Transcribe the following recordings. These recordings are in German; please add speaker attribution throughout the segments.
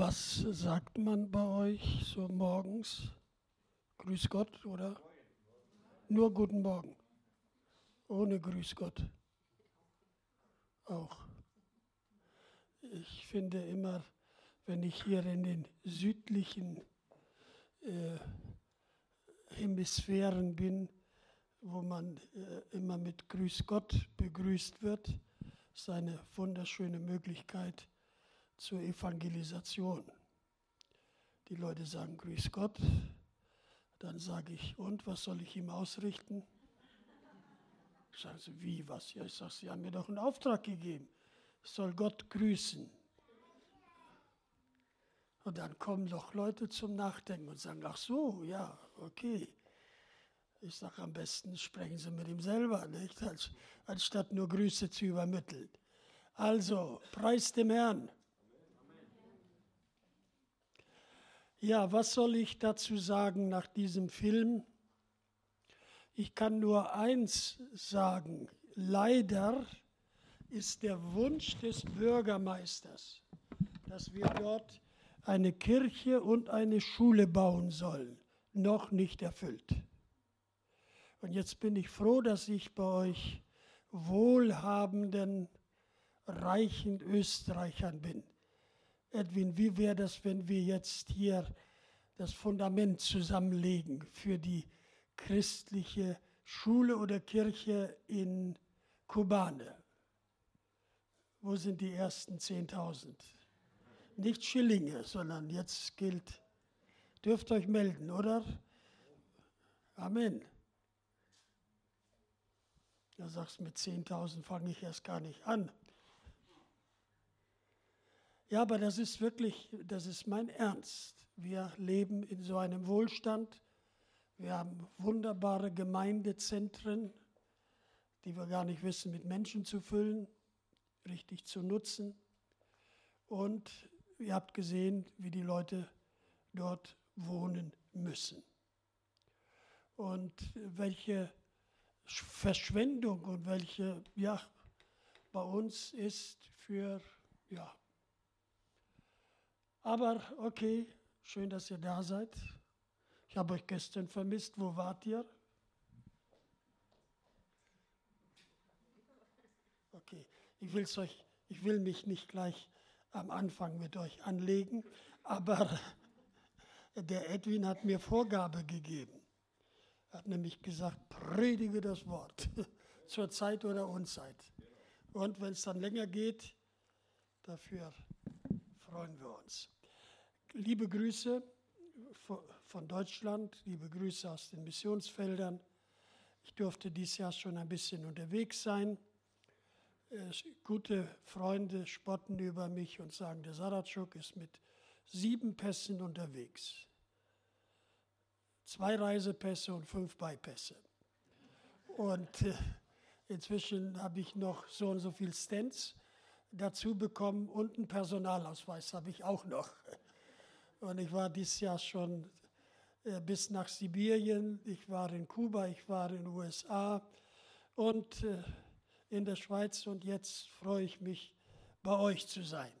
Speaker 1: Was sagt man bei euch so morgens? Grüß Gott oder? Nur guten Morgen. Ohne Grüß Gott. Auch. Ich finde immer, wenn ich hier in den südlichen äh, Hemisphären bin, wo man äh, immer mit Grüß Gott begrüßt wird, ist eine wunderschöne Möglichkeit zur Evangelisation. Die Leute sagen Grüß Gott, dann sage ich, und was soll ich ihm ausrichten? Sagen sie, wie, was? Ja, ich sage, Sie haben mir doch einen Auftrag gegeben. Ich soll Gott grüßen. Und dann kommen doch Leute zum Nachdenken und sagen, ach so, ja, okay. Ich sage, am besten sprechen Sie mit ihm selber, nicht? Anstatt nur Grüße zu übermitteln. Also, preis dem Herrn. Ja, was soll ich dazu sagen nach diesem Film? Ich kann nur eins sagen. Leider ist der Wunsch des Bürgermeisters, dass wir dort eine Kirche und eine Schule bauen sollen, noch nicht erfüllt. Und jetzt bin ich froh, dass ich bei euch wohlhabenden, reichen Österreichern bin. Edwin, wie wäre das, wenn wir jetzt hier das Fundament zusammenlegen für die christliche Schule oder Kirche in Kobane? Wo sind die ersten 10.000? Nicht Schillinge, sondern jetzt gilt, dürft euch melden, oder? Amen. Du sagst, mit 10.000 fange ich erst gar nicht an. Ja, aber das ist wirklich, das ist mein Ernst. Wir leben in so einem Wohlstand. Wir haben wunderbare Gemeindezentren, die wir gar nicht wissen, mit Menschen zu füllen, richtig zu nutzen. Und ihr habt gesehen, wie die Leute dort wohnen müssen. Und welche Verschwendung und welche, ja, bei uns ist für, ja, aber okay, schön, dass ihr da seid. Ich habe euch gestern vermisst. Wo wart ihr? Okay, ich, will's euch, ich will mich nicht gleich am Anfang mit euch anlegen, aber der Edwin hat mir Vorgabe gegeben. Er hat nämlich gesagt, predige das Wort zur Zeit oder Unzeit. Und wenn es dann länger geht, dafür freuen wir uns. Liebe Grüße von Deutschland, liebe Grüße aus den Missionsfeldern. Ich durfte dieses Jahr schon ein bisschen unterwegs sein. Gute Freunde spotten über mich und sagen, der Saratschuk ist mit sieben Pässen unterwegs. Zwei Reisepässe und fünf Beipässe. Und äh, inzwischen habe ich noch so und so viel Stents dazu bekommen und einen Personalausweis habe ich auch noch. Und ich war dieses Jahr schon äh, bis nach Sibirien, ich war in Kuba, ich war in den USA und äh, in der Schweiz und jetzt freue ich mich, bei euch zu sein.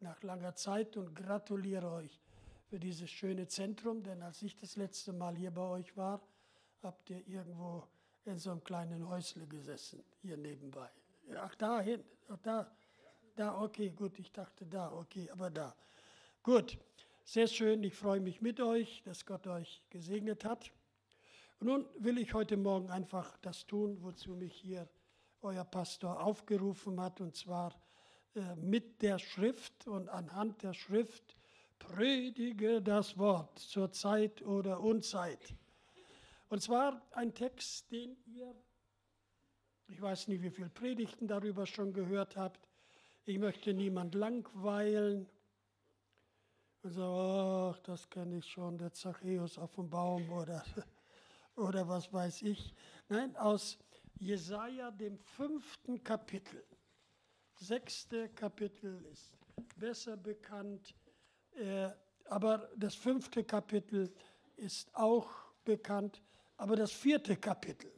Speaker 1: Nach langer Zeit und gratuliere euch für dieses schöne Zentrum, denn als ich das letzte Mal hier bei euch war, habt ihr irgendwo in so einem kleinen Häusle gesessen, hier nebenbei. Ach, da hin, ach, da. Da, okay, gut, ich dachte da, okay, aber da. Gut, sehr schön, ich freue mich mit euch, dass Gott euch gesegnet hat. Und nun will ich heute Morgen einfach das tun, wozu mich hier euer Pastor aufgerufen hat, und zwar äh, mit der Schrift und anhand der Schrift predige das Wort zur Zeit oder Unzeit. Und zwar ein Text, den ihr, ich weiß nicht, wie viele Predigten darüber schon gehört habt, ich möchte niemand langweilen und sagen, ach, das kenne ich schon, der Zachäus auf dem Baum oder, oder was weiß ich. Nein, aus Jesaja, dem fünften Kapitel. Sechste Kapitel ist besser bekannt, äh, aber das fünfte Kapitel ist auch bekannt, aber das vierte Kapitel.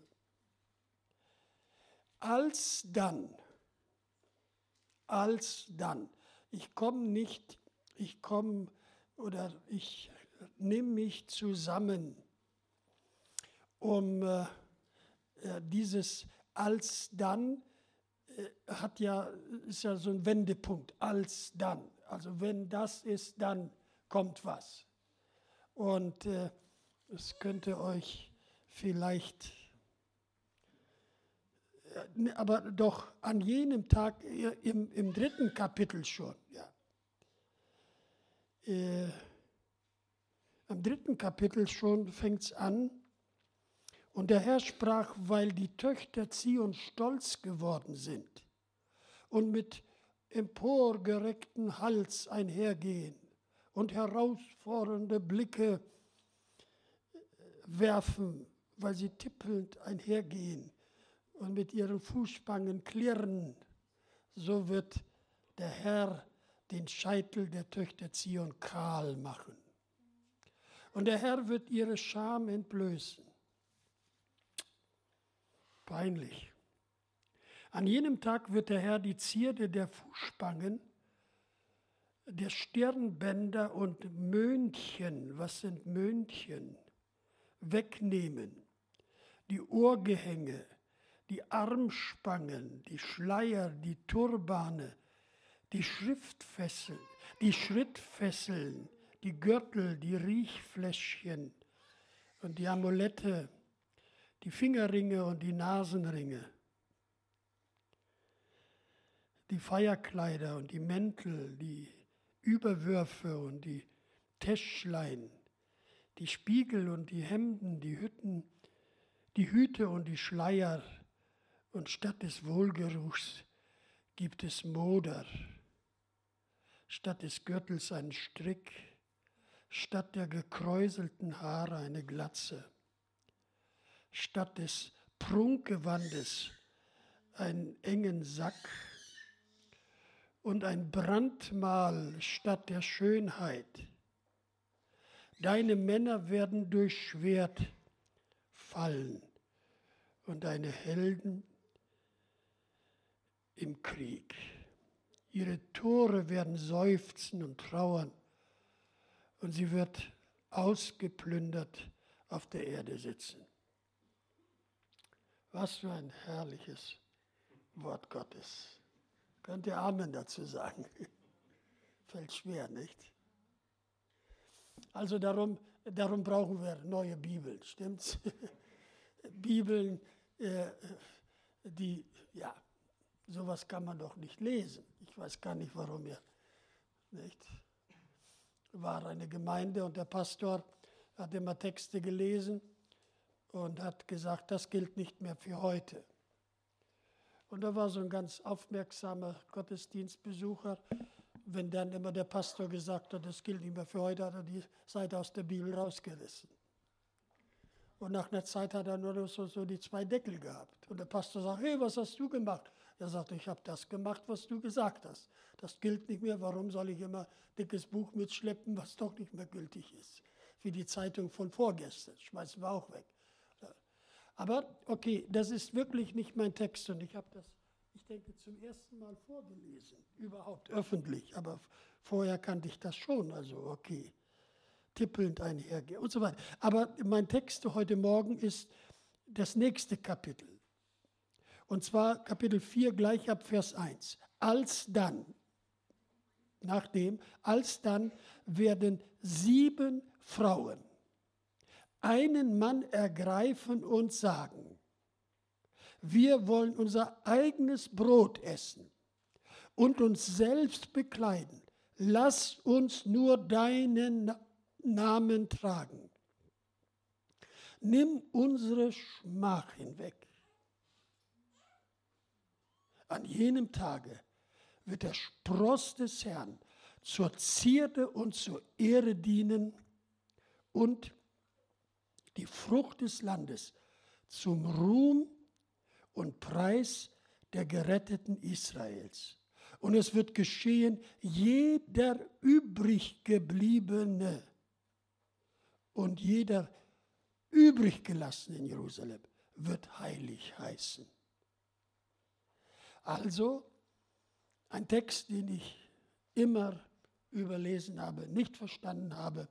Speaker 1: Als dann, als dann. Ich komme nicht ich komme oder ich nehme mich zusammen, um äh, dieses Alsdann äh, hat ja, ist ja so ein Wendepunkt, Alsdann. Also wenn das ist, dann kommt was. Und äh, es könnte euch vielleicht, äh, aber doch an jenem Tag im, im dritten Kapitel schon, ja. Äh, am dritten Kapitel schon fängt es an. Und der Herr sprach, weil die Töchter Zion stolz geworden sind und mit emporgereckten Hals einhergehen und herausfordernde Blicke äh, werfen, weil sie tippelnd einhergehen und mit ihren Fußspangen klirren, so wird der Herr den Scheitel der Töchter Zion kahl machen. Und der Herr wird ihre Scham entblößen. Peinlich. An jenem Tag wird der Herr die Zierde der Fußspangen, der Stirnbänder und Möhnchen, was sind Möhnchen, wegnehmen. Die Ohrgehänge, die Armspangen, die Schleier, die Turbane, die Schriftfesseln, die Schrittfesseln, die Gürtel, die Riechfläschchen und die Amulette, die Fingerringe und die Nasenringe, die Feierkleider und die Mäntel, die Überwürfe und die Täschlein, die Spiegel und die Hemden, die Hütten, die Hüte und die Schleier, und statt des Wohlgeruchs gibt es Moder, statt des Gürtels einen Strick, statt der gekräuselten Haare eine Glatze, statt des Prunkgewandes einen engen Sack und ein Brandmal statt der Schönheit. Deine Männer werden durch Schwert fallen und deine Helden im Krieg. Ihre Tore werden seufzen und trauern und sie wird ausgeplündert auf der Erde sitzen. Was für ein herrliches Wort Gottes. Könnt ihr Amen dazu sagen? Fällt schwer, nicht? Also darum, darum brauchen wir neue Bibeln, stimmt's? Bibeln, äh, die, ja, sowas kann man doch nicht lesen. Ich weiß gar nicht, warum ihr, nicht? War eine Gemeinde und der Pastor hat immer Texte gelesen und hat gesagt, das gilt nicht mehr für heute. Und da war so ein ganz aufmerksamer Gottesdienstbesucher. Wenn dann immer der Pastor gesagt hat, das gilt nicht mehr für heute, hat er die Seite aus der Bibel rausgerissen. Und nach einer Zeit hat er nur so, so die zwei Deckel gehabt. Und der Pastor sagt, hey, was hast du gemacht? Er sagt, ich habe das gemacht, was du gesagt hast. Das gilt nicht mehr. Warum soll ich immer dickes Buch mitschleppen, was doch nicht mehr gültig ist? Wie die Zeitung von vorgestern. Schmeißen wir auch weg. Aber okay, das ist wirklich nicht mein Text und ich habe das, ich denke, zum ersten Mal vorgelesen, überhaupt öffentlich, aber vorher kannte ich das schon, also okay, tippelnd einhergehen und so weiter. Aber mein Text heute Morgen ist das nächste Kapitel. Und zwar Kapitel 4 gleich ab Vers 1. Als dann, nachdem, als dann werden sieben Frauen einen Mann ergreifen und sagen, wir wollen unser eigenes Brot essen und uns selbst bekleiden. Lass uns nur deinen Namen tragen. Nimm unsere Schmach hinweg. An jenem Tage wird der Spross des Herrn zur Zierde und zur Ehre dienen und die Frucht des Landes zum Ruhm und Preis der Geretteten Israels. Und es wird geschehen, jeder übriggebliebene und jeder übriggelassene in Jerusalem wird heilig heißen. Also ein Text, den ich immer überlesen habe, nicht verstanden habe,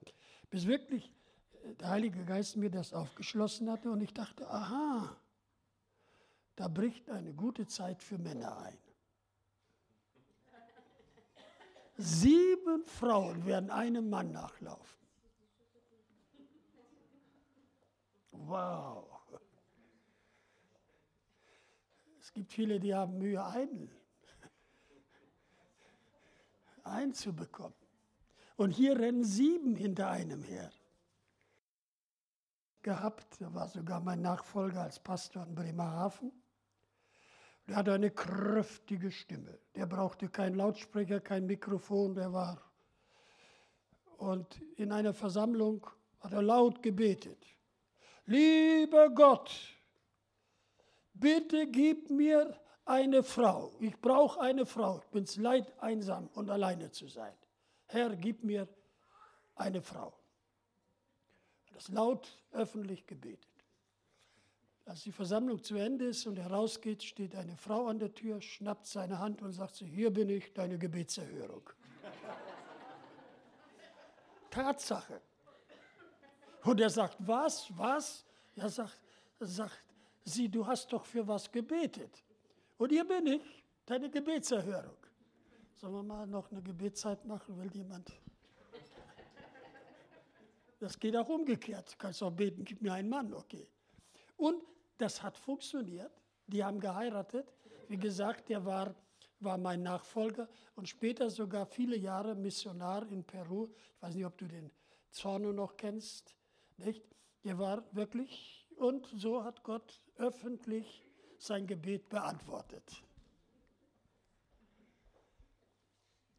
Speaker 1: bis wirklich der Heilige Geist mir das aufgeschlossen hatte und ich dachte, aha, da bricht eine gute Zeit für Männer ein. Sieben Frauen werden einem Mann nachlaufen. Wow. Es gibt viele, die haben Mühe, einen einzubekommen. Und hier rennen sieben hinter einem her. Gehabt, er war sogar mein Nachfolger als Pastor in Bremerhaven. Der hatte eine kräftige Stimme. Der brauchte keinen Lautsprecher, kein Mikrofon, der war. Und in einer Versammlung hat er laut gebetet. Lieber Gott, bitte gib mir eine Frau. Ich brauche eine Frau. Ich bin es leid, einsam und alleine zu sein. Herr, gib mir eine Frau. Das laut öffentlich gebetet. Als die Versammlung zu Ende ist und er rausgeht, steht eine Frau an der Tür, schnappt seine Hand und sagt so, hier bin ich, deine Gebetserhörung. Tatsache. Und er sagt, was, was? Er sagt, er sagt, sie, du hast doch für was gebetet. Und hier bin ich, deine Gebetserhörung. Sollen wir mal noch eine Gebetszeit machen? Will jemand? Das geht auch umgekehrt. Du kannst auch beten, gib mir einen Mann, okay. Und das hat funktioniert. Die haben geheiratet. Wie gesagt, der war, war mein Nachfolger und später sogar viele Jahre Missionar in Peru. Ich weiß nicht, ob du den Zorno noch kennst. Nicht? Der war wirklich, und so hat Gott öffentlich sein Gebet beantwortet.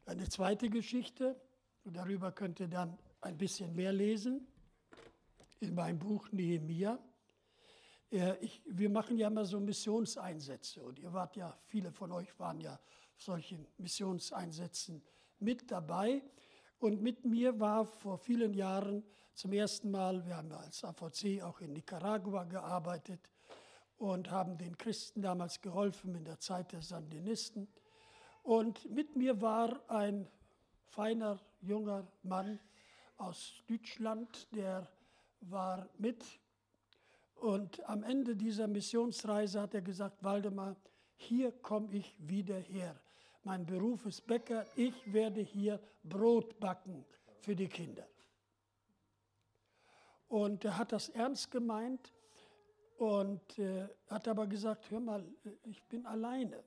Speaker 1: Eine zweite Geschichte, und darüber könnt ihr dann ein bisschen mehr lesen, in meinem Buch Nehemia. Ich, wir machen ja immer so Missionseinsätze und ihr wart ja, viele von euch waren ja solchen Missionseinsätzen mit dabei. Und mit mir war vor vielen Jahren zum ersten Mal, wir haben als AVC auch in Nicaragua gearbeitet, und haben den Christen damals geholfen in der Zeit der Sandinisten. Und mit mir war ein feiner junger Mann aus Deutschland, der war mit. Und am Ende dieser Missionsreise hat er gesagt, Waldemar, hier komme ich wieder her. Mein Beruf ist Bäcker, ich werde hier Brot backen für die Kinder. Und er hat das ernst gemeint und äh, hat aber gesagt, hör mal, ich bin alleine.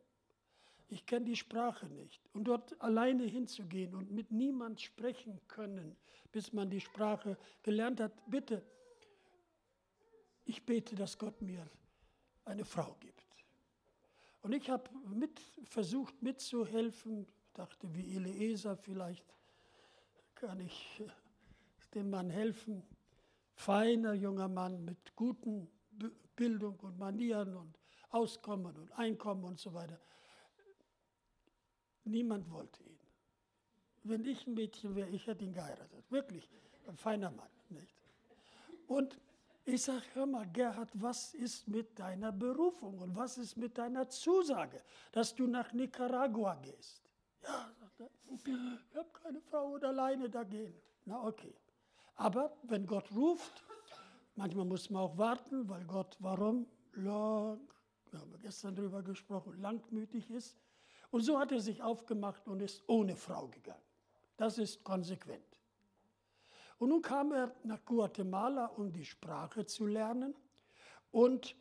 Speaker 1: Ich kenne die Sprache nicht. Und dort alleine hinzugehen und mit niemand sprechen können, bis man die Sprache gelernt hat, bitte, ich bete, dass Gott mir eine Frau gibt. Und ich habe mit, versucht mitzuhelfen, dachte, wie Eliezer, vielleicht kann ich dem Mann helfen. Feiner junger Mann mit guten Bildung und Manieren und Auskommen und Einkommen und so weiter. Niemand wollte ihn. Wenn ich ein Mädchen wäre, ich hätte ihn geheiratet. Wirklich, ein feiner Mann. Nicht? Und ich sage, hör mal, Gerhard, was ist mit deiner Berufung und was ist mit deiner Zusage, dass du nach Nicaragua gehst? Ja, sagt er, ich habe keine Frau und alleine da gehen. Na okay. Aber wenn Gott ruft, Manchmal muss man auch warten, weil Gott, warum? Lang, wir haben gestern darüber gesprochen, langmütig ist. Und so hat er sich aufgemacht und ist ohne Frau gegangen. Das ist konsequent. Und nun kam er nach Guatemala, um die Sprache zu lernen. Und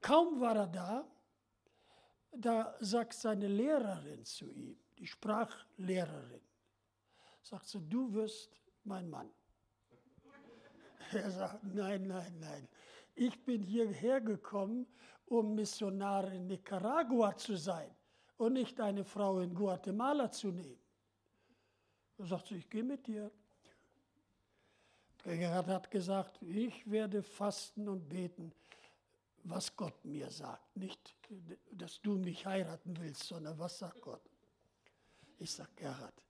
Speaker 1: kaum war er da, da sagt seine Lehrerin zu ihm, die Sprachlehrerin, sagt sie, du wirst mein Mann. Er sagt, nein, nein, nein. Ich bin hierher gekommen, um Missionar in Nicaragua zu sein und nicht eine Frau in Guatemala zu nehmen. Er sagt, ich gehe mit dir. Gerhard hat gesagt, ich werde fasten und beten, was Gott mir sagt. Nicht, dass du mich heiraten willst, sondern was sagt Gott. Ich sage, Gerhard,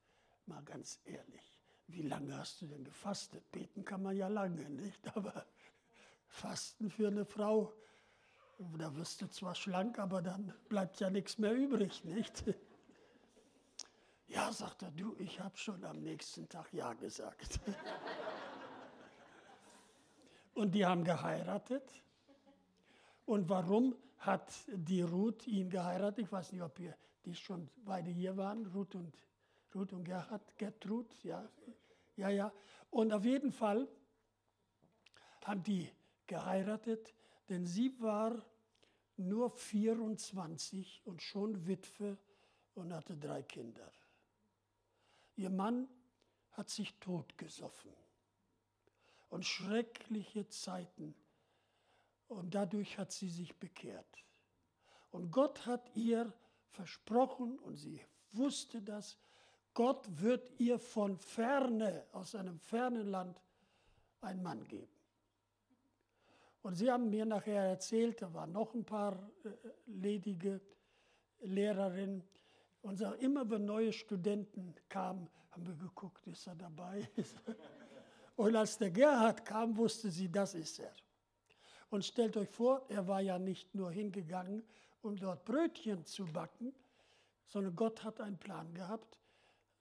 Speaker 1: mal ganz ehrlich, wie lange hast du denn gefastet? Beten kann man ja lange, nicht? Aber Fasten für eine Frau, da wirst du zwar schlank, aber dann bleibt ja nichts mehr übrig, nicht? Ja, sagt er, du, ich habe schon am nächsten Tag Ja gesagt. Und die haben geheiratet. Und warum hat die Ruth ihn geheiratet? Ich weiß nicht, ob ihr die schon beide hier waren, Ruth und, Ruth und Gerhard, Gertrud, ja. Ja, ja. Und auf jeden Fall haben die geheiratet, denn sie war nur 24 und schon Witwe und hatte drei Kinder. Ihr Mann hat sich totgesoffen und schreckliche Zeiten und dadurch hat sie sich bekehrt. Und Gott hat ihr versprochen und sie wusste das, Gott wird ihr von ferne, aus einem fernen Land, einen Mann geben. Und sie haben mir nachher erzählt, da waren noch ein paar äh, ledige Lehrerinnen. Und so, immer wenn neue Studenten kamen, haben wir geguckt, ist er dabei? Und als der Gerhard kam, wusste sie, das ist er. Und stellt euch vor, er war ja nicht nur hingegangen, um dort Brötchen zu backen, sondern Gott hat einen Plan gehabt,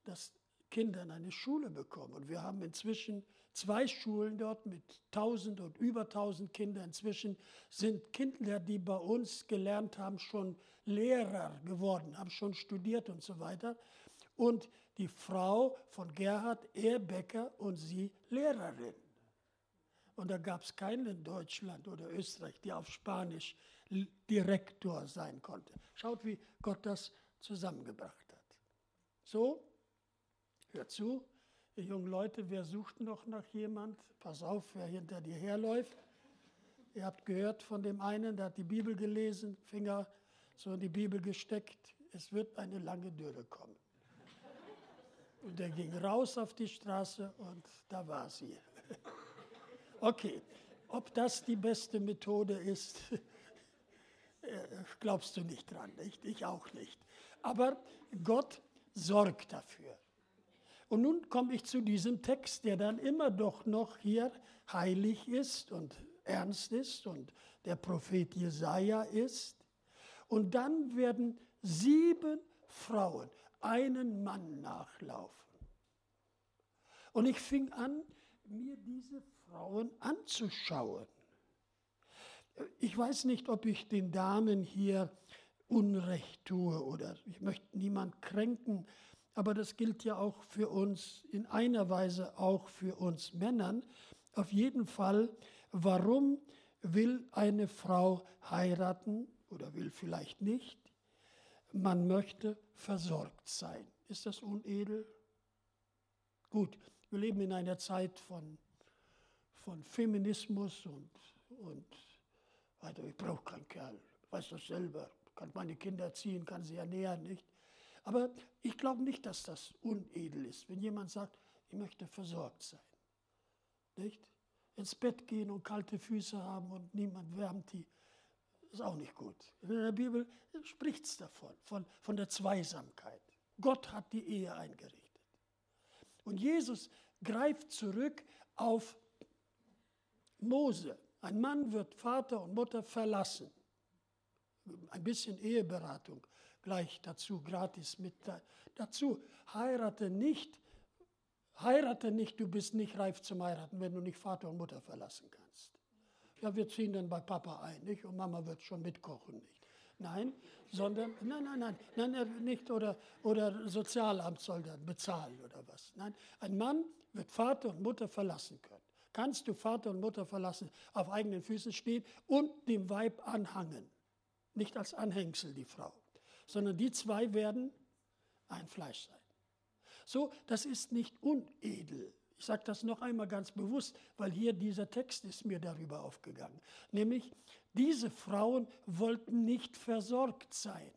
Speaker 1: dass Kinder in eine Schule bekommen. Und wir haben inzwischen zwei Schulen dort mit 1000 und über 1000 Kindern. Inzwischen sind Kinder, die bei uns gelernt haben, schon Lehrer geworden, haben schon studiert und so weiter. Und die Frau von Gerhard Ehrbecker und sie Lehrerin. Und da gab es keinen in Deutschland oder Österreich, der auf Spanisch Direktor sein konnte. Schaut, wie Gott das zusammengebracht hat. So, hört zu, ihr jungen Leute, wer sucht noch nach jemand? Pass auf, wer hinter dir herläuft. Ihr habt gehört von dem einen, der hat die Bibel gelesen, Finger so in die Bibel gesteckt. Es wird eine lange Dürre kommen. Und er ging raus auf die Straße und da war sie. Okay, ob das die beste Methode ist, glaubst du nicht dran, nicht? Ich auch nicht. Aber Gott sorgt dafür. Und nun komme ich zu diesem Text, der dann immer doch noch hier heilig ist und ernst ist und der Prophet Jesaja ist. Und dann werden sieben Frauen einen Mann nachlaufen. Und ich fing an, mir diese Frauen anzuschauen. Ich weiß nicht, ob ich den Damen hier Unrecht tue oder ich möchte niemand kränken, aber das gilt ja auch für uns, in einer Weise auch für uns Männern. Auf jeden Fall, warum will eine Frau heiraten oder will vielleicht nicht? Man möchte versorgt sein. Ist das unedel? Gut, wir leben in einer Zeit von, von Feminismus und, und weiter. Ich brauche keinen Kerl, weiß das selber, kann meine Kinder erziehen, kann sie ernähren, nicht? Aber ich glaube nicht, dass das unedel ist, wenn jemand sagt, ich möchte versorgt sein. Nicht? Ins Bett gehen und kalte Füße haben und niemand wärmt die, ist auch nicht gut. In der Bibel spricht es davon, von, von der Zweisamkeit. Gott hat die Ehe eingerichtet. Und Jesus greift zurück auf Mose. Ein Mann wird Vater und Mutter verlassen. Ein bisschen Eheberatung gleich dazu, gratis mit dazu. Heirate nicht, heirate nicht, du bist nicht reif zum Heiraten, wenn du nicht Vater und Mutter verlassen kannst. Ja, wir ziehen dann bei Papa ein, nicht? Und Mama wird schon mitkochen, nicht? Nein, sondern, nein, nein, nein, nein, nicht, oder, oder Sozialamt soll dann bezahlen oder was. Nein, ein Mann wird Vater und Mutter verlassen können. Kannst du Vater und Mutter verlassen, auf eigenen Füßen stehen und dem Weib anhangen. Nicht als Anhängsel die Frau sondern die zwei werden ein Fleisch sein. So, das ist nicht unedel. Ich sage das noch einmal ganz bewusst, weil hier dieser Text ist mir darüber aufgegangen. Nämlich, diese Frauen wollten nicht versorgt sein.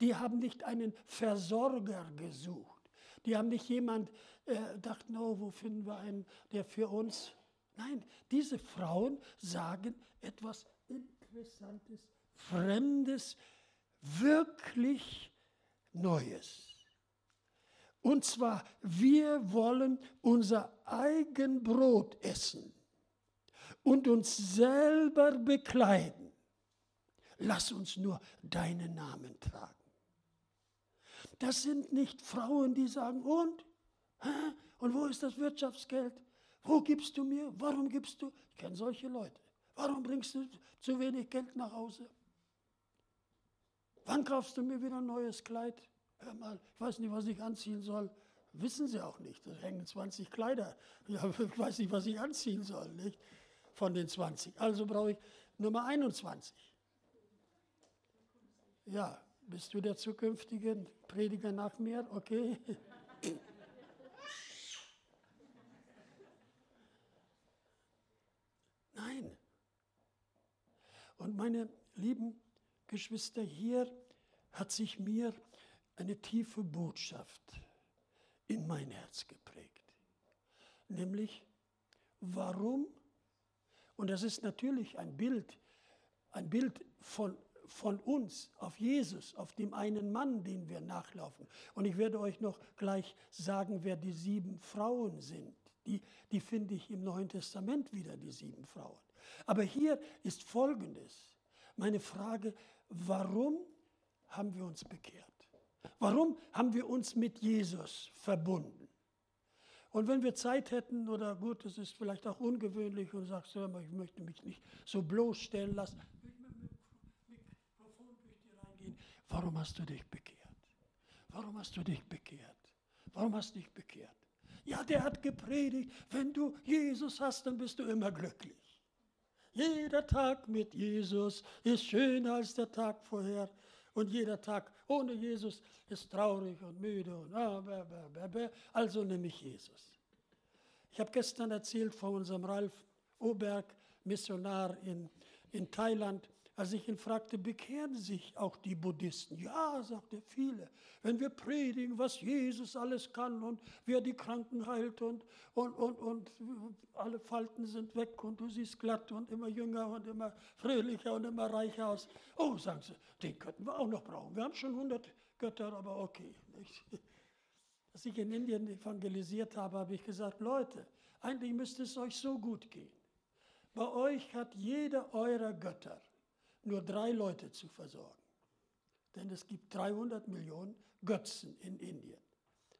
Speaker 1: Die haben nicht einen Versorger gesucht. Die haben nicht jemand äh, gedacht, no, wo finden wir einen, der für uns. Nein, diese Frauen sagen etwas Interessantes, Fremdes, wirklich Neues. Und zwar, wir wollen unser eigen Brot essen und uns selber bekleiden. Lass uns nur deinen Namen tragen. Das sind nicht Frauen, die sagen, und? Und wo ist das Wirtschaftsgeld? Wo gibst du mir? Warum gibst du? Ich kenne solche Leute. Warum bringst du zu wenig Geld nach Hause? Wann kaufst du mir wieder ein neues Kleid? Hör mal, ich weiß nicht, was ich anziehen soll. Wissen Sie auch nicht. Da hängen 20 Kleider. Ja, ich weiß nicht, was ich anziehen soll, nicht? Von den 20. Also brauche ich Nummer 21. Ja, bist du der zukünftige Prediger nach mir? Okay. Nein. Und meine lieben Geschwister, hier hat sich mir eine tiefe Botschaft in mein Herz geprägt. Nämlich, warum, und das ist natürlich ein Bild, ein Bild von, von uns auf Jesus, auf dem einen Mann, den wir nachlaufen. Und ich werde euch noch gleich sagen, wer die sieben Frauen sind. Die, die finde ich im Neuen Testament wieder, die sieben Frauen. Aber hier ist Folgendes. Meine Frage, warum haben wir uns bekehrt? Warum haben wir uns mit Jesus verbunden? Und wenn wir Zeit hätten, oder gut, das ist vielleicht auch ungewöhnlich und sagst, hör mal, ich möchte mich nicht so bloßstellen lassen, Mikrofon durch die reingehen. Warum hast du dich bekehrt? Warum hast du dich bekehrt? Warum hast du dich bekehrt? Ja, der hat gepredigt, wenn du Jesus hast, dann bist du immer glücklich. Jeder Tag mit Jesus ist schöner als der Tag vorher. Und jeder Tag ohne Jesus ist traurig und müde. Und ah, bäh, bäh, bäh, also nehme ich Jesus. Ich habe gestern erzählt von unserem Ralf Oberg, Missionar in, in Thailand. Als ich ihn fragte, bekehren sich auch die Buddhisten? Ja, sagte viele. Wenn wir predigen, was Jesus alles kann und wie er die Kranken heilt und, und, und, und alle Falten sind weg und du siehst glatt und immer jünger und immer fröhlicher und immer reicher aus. Oh, sagen sie, den könnten wir auch noch brauchen. Wir haben schon 100 Götter, aber okay. Als ich in Indien evangelisiert habe, habe ich gesagt, Leute, eigentlich müsste es euch so gut gehen. Bei euch hat jeder eurer Götter nur drei Leute zu versorgen. Denn es gibt 300 Millionen Götzen in Indien.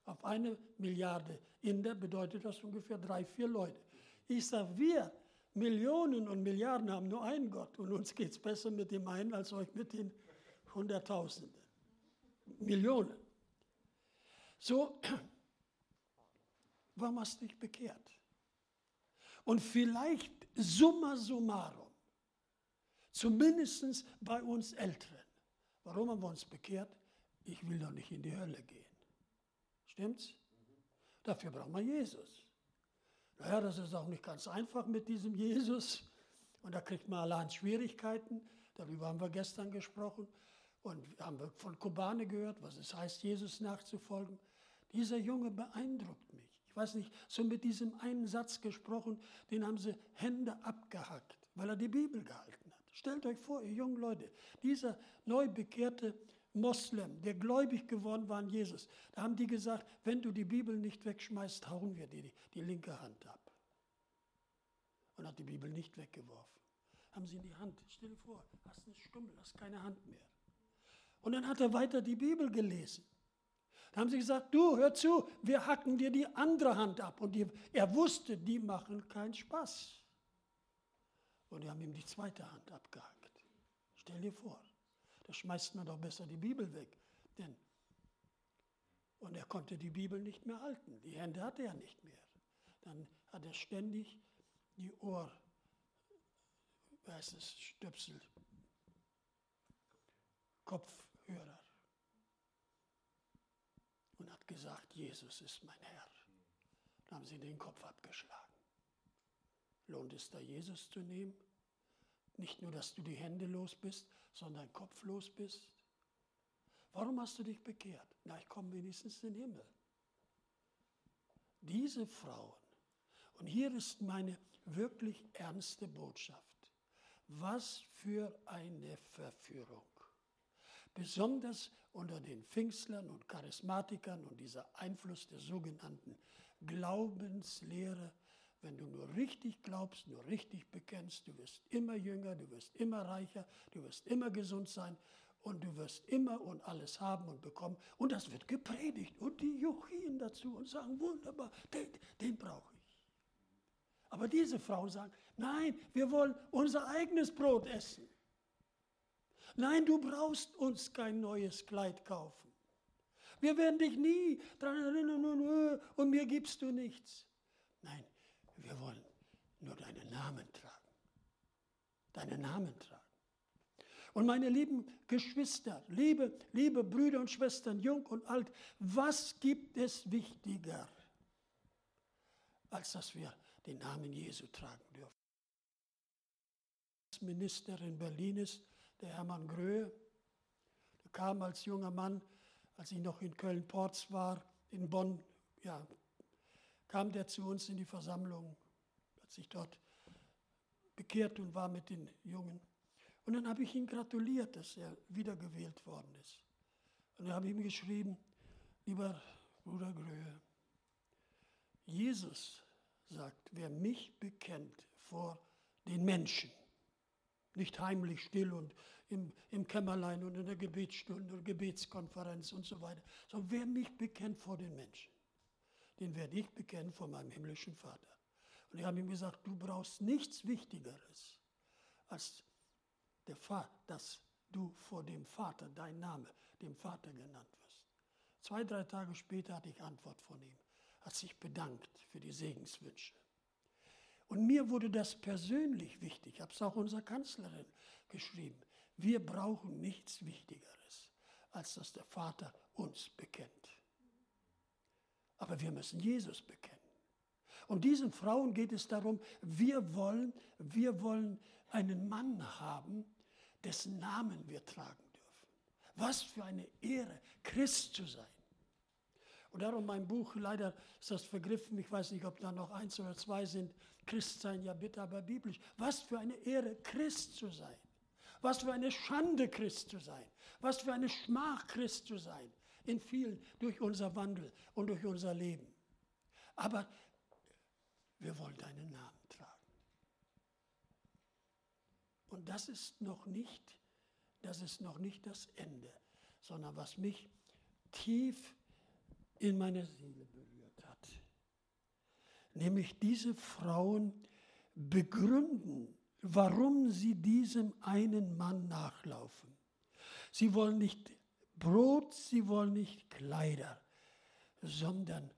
Speaker 1: Auf eine Milliarde Inder bedeutet das ungefähr drei, vier Leute. Ich sage, wir Millionen und Milliarden haben nur einen Gott und uns geht es besser mit dem einen als euch mit den Hunderttausenden. Millionen. So, warum hast du dich bekehrt? Und vielleicht summa summarum Zumindest bei uns Älteren. Warum haben wir uns bekehrt? Ich will doch nicht in die Hölle gehen. Stimmt's? Dafür braucht man Jesus. Naja, das ist auch nicht ganz einfach mit diesem Jesus. Und da kriegt man allein Schwierigkeiten. Darüber haben wir gestern gesprochen. Und haben wir von Kobane gehört, was es heißt, Jesus nachzufolgen. Dieser Junge beeindruckt mich. Ich weiß nicht, so mit diesem einen Satz gesprochen, den haben sie Hände abgehackt, weil er die Bibel gehalten Stellt euch vor, ihr jungen Leute, dieser neu bekehrte Moslem, der gläubig geworden war an Jesus, da haben die gesagt, wenn du die Bibel nicht wegschmeißt, hauen wir dir die, die linke Hand ab. Und hat die Bibel nicht weggeworfen. Haben sie in die Hand, stell dir vor, hast eine Stummel, hast keine Hand mehr. Und dann hat er weiter die Bibel gelesen. Da haben sie gesagt, du, hör zu, wir hacken dir die andere Hand ab. Und die, er wusste, die machen keinen Spaß. Und die haben ihm die zweite Hand abgehackt. Stell dir vor, da schmeißt man doch besser die Bibel weg. Denn und er konnte die Bibel nicht mehr halten. Die Hände hatte er nicht mehr. Dann hat er ständig die Ohr, wie heißt es, Stöpsel, Kopfhörer. Und hat gesagt, Jesus ist mein Herr. Dann haben sie den Kopf abgeschlagen. Lohnt es da, Jesus zu nehmen? Nicht nur, dass du die Hände los bist, sondern Kopf los bist. Warum hast du dich bekehrt? Na, ich komme wenigstens in den Himmel. Diese Frauen, und hier ist meine wirklich ernste Botschaft. Was für eine Verführung. Besonders unter den Pfingstlern und Charismatikern und dieser Einfluss der sogenannten Glaubenslehre wenn du nur richtig glaubst, nur richtig bekennst, du wirst immer jünger, du wirst immer reicher, du wirst immer gesund sein und du wirst immer und alles haben und bekommen. Und das wird gepredigt und die juchien dazu und sagen, wunderbar, den, den brauche ich. Aber diese Frauen sagen, nein, wir wollen unser eigenes Brot essen. Nein, du brauchst uns kein neues Kleid kaufen. Wir werden dich nie daran erinnern und mir gibst du nichts. Nein, wir wollen nur deinen Namen tragen. Deinen Namen tragen. Und meine lieben Geschwister, liebe, liebe Brüder und Schwestern, jung und alt, was gibt es wichtiger, als dass wir den Namen Jesu tragen dürfen? Minister in Berlin ist, der Hermann Gröhe, der kam als junger Mann, als ich noch in Köln-Porz war, in Bonn, ja, kam der zu uns in die Versammlung, hat sich dort bekehrt und war mit den Jungen. Und dann habe ich ihm gratuliert, dass er wiedergewählt worden ist. Und dann habe ich ihm geschrieben, lieber Bruder Gröhe, Jesus sagt, wer mich bekennt vor den Menschen, nicht heimlich still und im, im Kämmerlein und in der Gebetsstunde und Gebetskonferenz und so weiter, sondern wer mich bekennt vor den Menschen, den werde ich bekennen vor meinem himmlischen Vater. Und ich habe ihm gesagt, du brauchst nichts Wichtigeres als der Vater, dass du vor dem Vater, dein Name, dem Vater genannt wirst. Zwei, drei Tage später hatte ich Antwort von ihm, hat sich bedankt für die Segenswünsche. Und mir wurde das persönlich wichtig, ich habe es auch unserer Kanzlerin geschrieben. Wir brauchen nichts Wichtigeres, als dass der Vater uns bekennt. Aber wir müssen Jesus bekennen. Und diesen Frauen geht es darum, wir wollen, wir wollen einen Mann haben, dessen Namen wir tragen dürfen. Was für eine Ehre, Christ zu sein. Und darum mein Buch, leider ist das vergriffen, ich weiß nicht, ob da noch eins oder zwei sind, Christ sein, ja bitte, aber biblisch. Was für eine Ehre, Christ zu sein. Was für eine Schande, Christ zu sein. Was für eine Schmach, Christ zu sein. In vielen, durch unser Wandel und durch unser Leben. Aber wir wollen deinen Namen tragen. Und das ist noch nicht, das ist noch nicht das Ende, sondern was mich tief in meine Seele berührt hat. Nämlich diese Frauen begründen, warum sie diesem einen Mann nachlaufen. Sie wollen nicht Brot, sie wollen nicht Kleider, sondern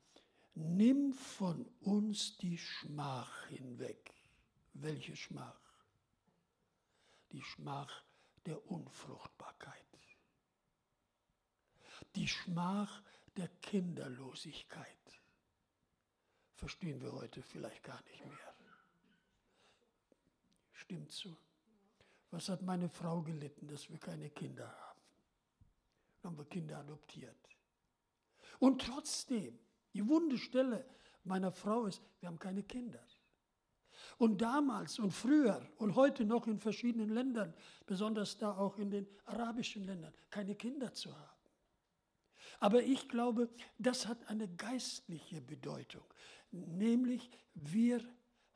Speaker 1: nimm von uns die Schmach hinweg. Welche Schmach? Die Schmach der Unfruchtbarkeit. Die Schmach der Kinderlosigkeit. Verstehen wir heute vielleicht gar nicht mehr. Stimmt so. Was hat meine Frau gelitten, dass wir keine Kinder haben? Haben wir Kinder adoptiert. Und trotzdem die wunde Stelle meiner Frau ist, wir haben keine Kinder. Und damals und früher und heute noch in verschiedenen Ländern, besonders da auch in den arabischen Ländern, keine Kinder zu haben. Aber ich glaube, das hat eine geistliche Bedeutung, nämlich wir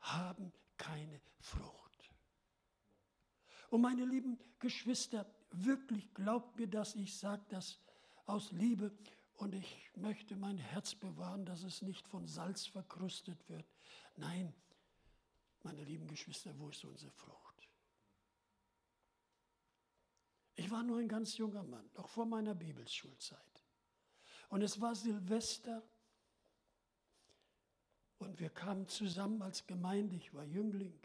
Speaker 1: haben keine Frucht. Und meine lieben Geschwister, wirklich glaubt mir das, ich sage das aus Liebe und ich möchte mein Herz bewahren, dass es nicht von Salz verkrustet wird. Nein, meine lieben Geschwister, wo ist unsere Frucht? Ich war nur ein ganz junger Mann, noch vor meiner Bibelschulzeit. Und es war Silvester und wir kamen zusammen als Gemeinde, ich war Jüngling,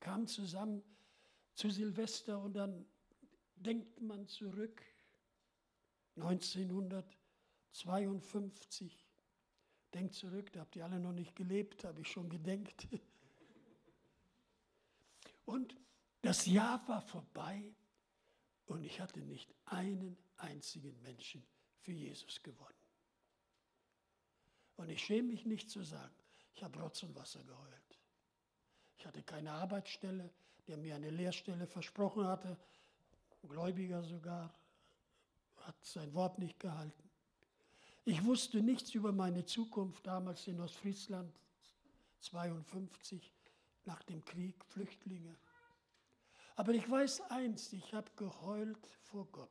Speaker 1: kamen zusammen zu Silvester und dann denkt man zurück, 1900. 52. Denkt zurück, da habt ihr alle noch nicht gelebt, habe ich schon gedenkt. Und das Jahr war vorbei und ich hatte nicht einen einzigen Menschen für Jesus gewonnen. Und ich schäme mich nicht zu sagen, ich habe Rotz und Wasser geheult. Ich hatte keine Arbeitsstelle, der mir eine Lehrstelle versprochen hatte, Gläubiger sogar, hat sein Wort nicht gehalten. Ich wusste nichts über meine Zukunft damals in Ostfriesland, 52, nach dem Krieg, Flüchtlinge. Aber ich weiß eins, ich habe geheult vor Gott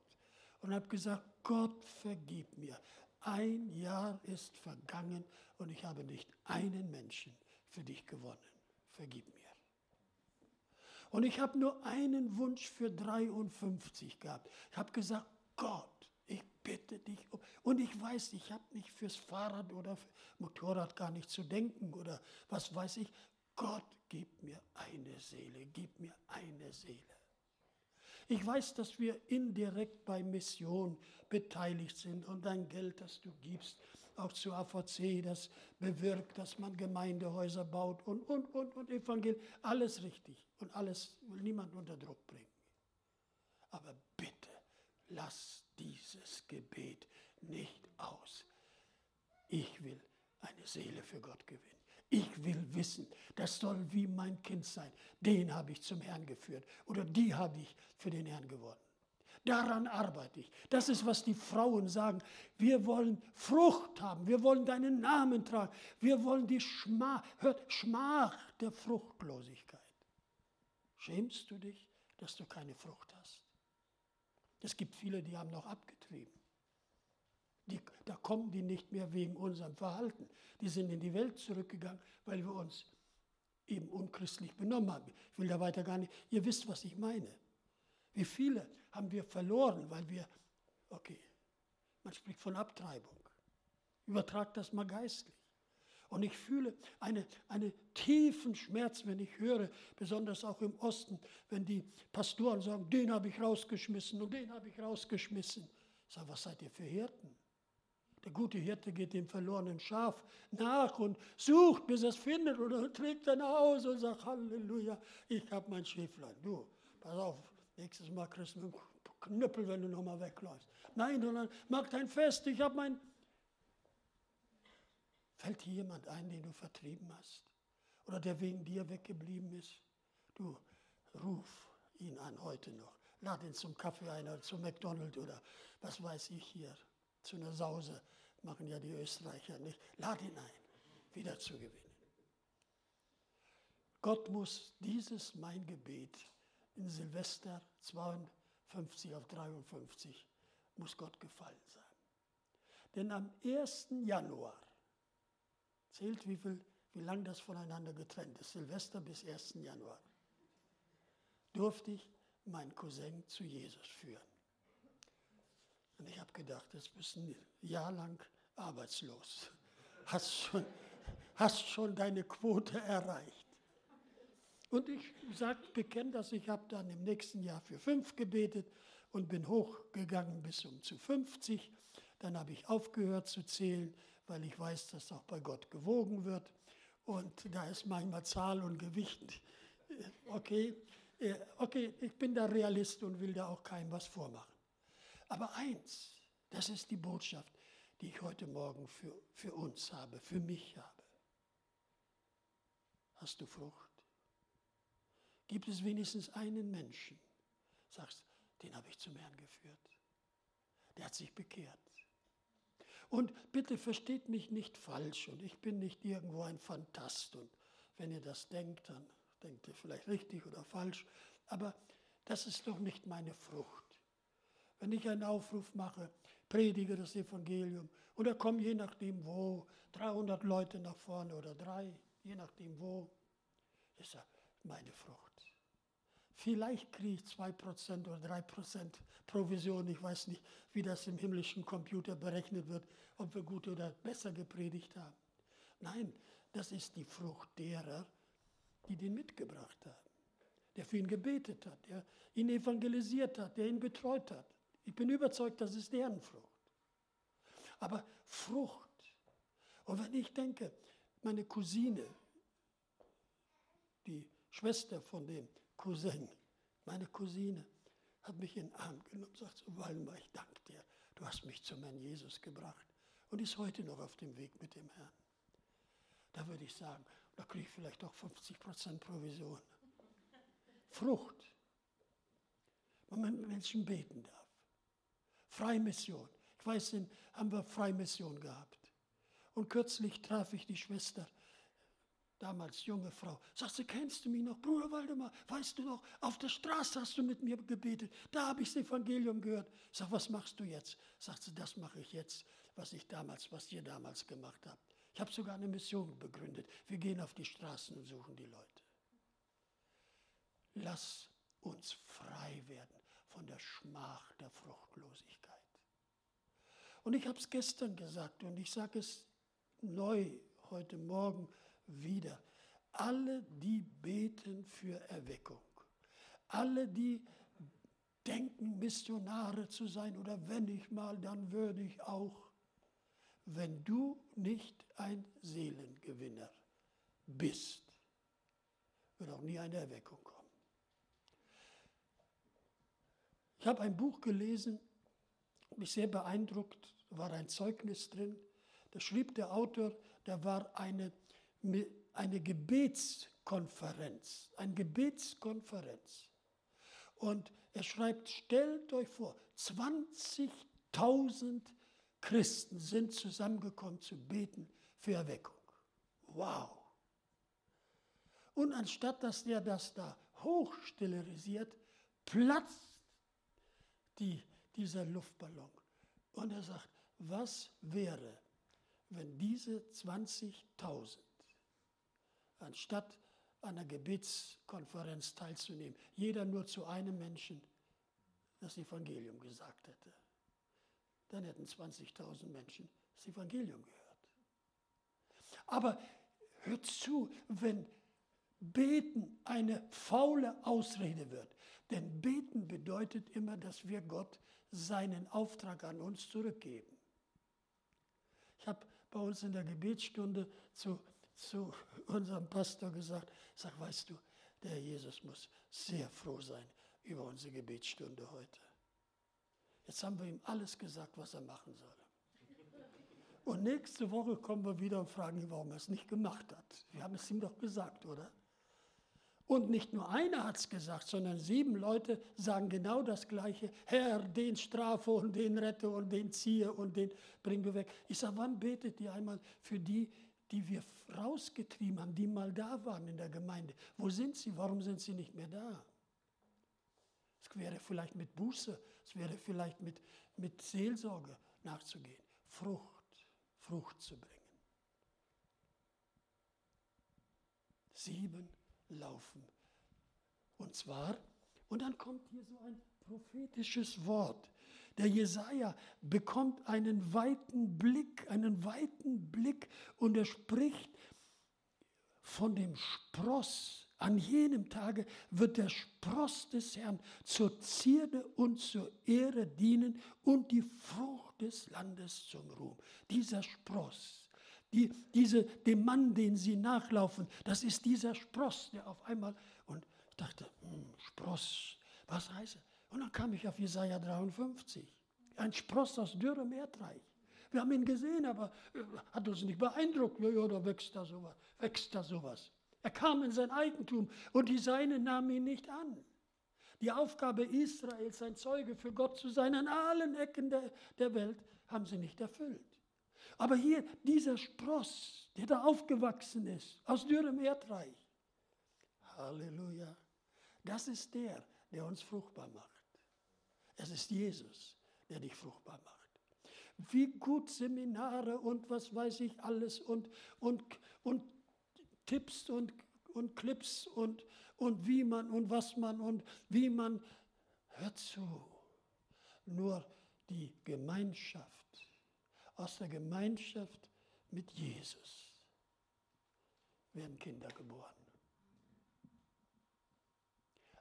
Speaker 1: und habe gesagt, Gott vergib mir. Ein Jahr ist vergangen und ich habe nicht einen Menschen für dich gewonnen. Vergib mir. Und ich habe nur einen Wunsch für 53 gehabt. Ich habe gesagt, Gott, ich bitte dich. Um. Und ich weiß, ich habe nicht fürs Fahrrad oder für Motorrad gar nicht zu denken oder was weiß ich. Gott, gib mir eine Seele, gib mir eine Seele. Ich weiß, dass wir indirekt bei Mission beteiligt sind und dein Geld, das du gibst, auch zu AVC, das bewirkt, dass man Gemeindehäuser baut und, und, und, und Evangelium. Alles richtig und alles will niemand unter Druck bringen. Aber bitte, lass dieses Gebet nicht aus. Ich will eine Seele für Gott gewinnen. Ich will wissen, das soll wie mein Kind sein. Den habe ich zum Herrn geführt oder die habe ich für den Herrn gewonnen. Daran arbeite ich. Das ist, was die Frauen sagen. Wir wollen Frucht haben. Wir wollen deinen Namen tragen. Wir wollen die Schmach, hört, Schmach der Fruchtlosigkeit. Schämst du dich, dass du keine Frucht hast? Es gibt viele, die haben noch abgetrieben. Die, da kommen die nicht mehr wegen unserem Verhalten. Die sind in die Welt zurückgegangen, weil wir uns eben unchristlich benommen haben. Ich will da weiter gar nicht. Ihr wisst, was ich meine. Wie viele haben wir verloren, weil wir, okay, man spricht von Abtreibung. Übertragt das mal geistlich. Und ich fühle einen eine tiefen Schmerz, wenn ich höre, besonders auch im Osten, wenn die Pastoren sagen, den habe ich rausgeschmissen und den habe ich rausgeschmissen. Ich sage, was seid ihr für Hirten? Der gute Hirte geht dem verlorenen Schaf nach und sucht, bis er es findet und trägt dann Hause und sagt, Halleluja, ich habe mein Schäflein. Du, pass auf, nächstes Mal kriegst du einen Knüppel, wenn du nochmal wegläufst. Nein, sondern mach dein Fest, ich habe mein... Fällt hier jemand ein, den du vertrieben hast? Oder der wegen dir weggeblieben ist? Du, ruf ihn an heute noch. Lad ihn zum Kaffee ein oder zum McDonald's oder was weiß ich hier zu einer Sause, machen ja die Österreicher nicht. Lad ihn ein, wieder zu gewinnen. Gott muss dieses mein Gebet in Silvester 52 auf 53 muss Gott gefallen sein. Denn am 1. Januar zählt, wie, viel, wie lang das voneinander getrennt ist, Silvester bis 1. Januar, durfte ich meinen Cousin zu Jesus führen. Und ich habe gedacht, jetzt bist du ein Jahr lang arbeitslos. Hast schon, hast schon deine Quote erreicht. Und ich bekenne das, ich habe dann im nächsten Jahr für fünf gebetet und bin hochgegangen bis um zu 50. Dann habe ich aufgehört zu zählen, weil ich weiß, dass auch bei Gott gewogen wird. Und da ist manchmal Zahl und Gewicht. Äh, okay, äh, okay, ich bin da Realist und will da auch keinem was vormachen. Aber eins, das ist die Botschaft, die ich heute Morgen für, für uns habe, für mich habe. Hast du Frucht? Gibt es wenigstens einen Menschen, sagst, den habe ich zum Herrn geführt. Der hat sich bekehrt. Und bitte versteht mich nicht falsch und ich bin nicht irgendwo ein Fantast und wenn ihr das denkt, dann denkt ihr vielleicht richtig oder falsch, aber das ist doch nicht meine Frucht wenn ich einen Aufruf mache, predige das Evangelium und da kommen je nachdem wo 300 Leute nach vorne oder drei, je nachdem wo, ist ja meine Frucht. Vielleicht kriege ich 2% oder 3% Provision. Ich weiß nicht, wie das im himmlischen Computer berechnet wird, ob wir gut oder besser gepredigt haben. Nein, das ist die Frucht derer, die den mitgebracht haben, der für ihn gebetet hat, der ihn evangelisiert hat, der ihn betreut hat. Ich bin überzeugt, das ist deren Frucht. Aber Frucht. Und wenn ich denke, meine Cousine, die Schwester von dem Cousin, meine Cousine, hat mich in den Arm genommen und sagt, so, Walmer, ich danke dir, du hast mich zum Herrn Jesus gebracht und ist heute noch auf dem Weg mit dem Herrn. Da würde ich sagen, da kriege ich vielleicht auch 50% Provision. Frucht. Wenn man mit Menschen beten darf. Freimission. Ich weiß, in, haben wir Freimission gehabt. Und kürzlich traf ich die Schwester. Damals junge Frau. Sagt sie, kennst du mich noch? Bruder Waldemar, weißt du noch, auf der Straße hast du mit mir gebetet. Da habe ich das Evangelium gehört. Sag, was machst du jetzt? Sagt sie, das mache ich jetzt, was ich damals, was ihr damals gemacht habt. Ich habe sogar eine Mission begründet. Wir gehen auf die Straßen und suchen die Leute. Lass uns frei werden von der Schmach der Fruchtlosigkeit. Und ich habe es gestern gesagt und ich sage es neu heute Morgen wieder. Alle, die beten für Erweckung, alle, die denken, Missionare zu sein oder wenn ich mal, dann würde ich auch, wenn du nicht ein Seelengewinner bist, wird auch nie eine Erweckung kommen. Ich habe ein Buch gelesen, mich sehr beeindruckt, war ein Zeugnis drin. Da schrieb der Autor, da war eine, eine Gebetskonferenz, eine Gebetskonferenz. Und er schreibt, stellt euch vor, 20.000 Christen sind zusammengekommen zu beten für Erweckung. Wow. Und anstatt dass er das da hochstilisiert, platzt die, dieser Luftballon. Und er sagt, was wäre, wenn diese 20.000 anstatt einer Gebetskonferenz teilzunehmen, jeder nur zu einem Menschen das Evangelium gesagt hätte. Dann hätten 20.000 Menschen das Evangelium gehört. Aber hört zu, wenn Beten eine faule Ausrede wird, denn beten bedeutet immer, dass wir Gott seinen Auftrag an uns zurückgeben. Ich habe bei uns in der Gebetsstunde zu, zu unserem Pastor gesagt, sag, weißt du, der Jesus muss sehr froh sein über unsere Gebetsstunde heute. Jetzt haben wir ihm alles gesagt, was er machen soll. Und nächste Woche kommen wir wieder und fragen ihn, warum er es nicht gemacht hat. Wir haben es ihm doch gesagt, oder? Und nicht nur einer hat es gesagt, sondern sieben Leute sagen genau das Gleiche. Herr, den strafe und den rette und den ziehe und den bringen wir weg. Ich sage, wann betet ihr einmal für die, die wir rausgetrieben haben, die mal da waren in der Gemeinde? Wo sind sie? Warum sind sie nicht mehr da? Es wäre vielleicht mit Buße, es wäre vielleicht mit, mit Seelsorge nachzugehen. Frucht, Frucht zu bringen. Sieben laufen. Und zwar, und dann kommt hier so ein prophetisches Wort. Der Jesaja bekommt einen weiten Blick, einen weiten Blick und er spricht von dem Spross. An jenem Tage wird der Spross des Herrn zur Zierde und zur Ehre dienen und die Frucht des Landes zum Ruhm. Dieser Spross die, diese, dem Mann, den sie nachlaufen, das ist dieser Spross, der auf einmal, und ich dachte, hm, Spross, was heißt er? Und dann kam ich auf Jesaja 53, ein Spross aus dürrem Erdreich. Wir haben ihn gesehen, aber äh, hat uns nicht beeindruckt. Ja, ja, da wächst da sowas, wächst da sowas. Er kam in sein Eigentum und die Seinen nahmen ihn nicht an. Die Aufgabe Israels, ein Zeuge für Gott zu sein, an allen Ecken der, der Welt, haben sie nicht erfüllt. Aber hier dieser Spross, der da aufgewachsen ist, aus dürrem Erdreich. Halleluja. Das ist der, der uns fruchtbar macht. Es ist Jesus, der dich fruchtbar macht. Wie gut Seminare und was weiß ich alles und, und, und Tipps und, und Clips und, und wie man und was man und wie man. Hört zu. Nur die Gemeinschaft aus der Gemeinschaft mit Jesus werden Kinder geboren.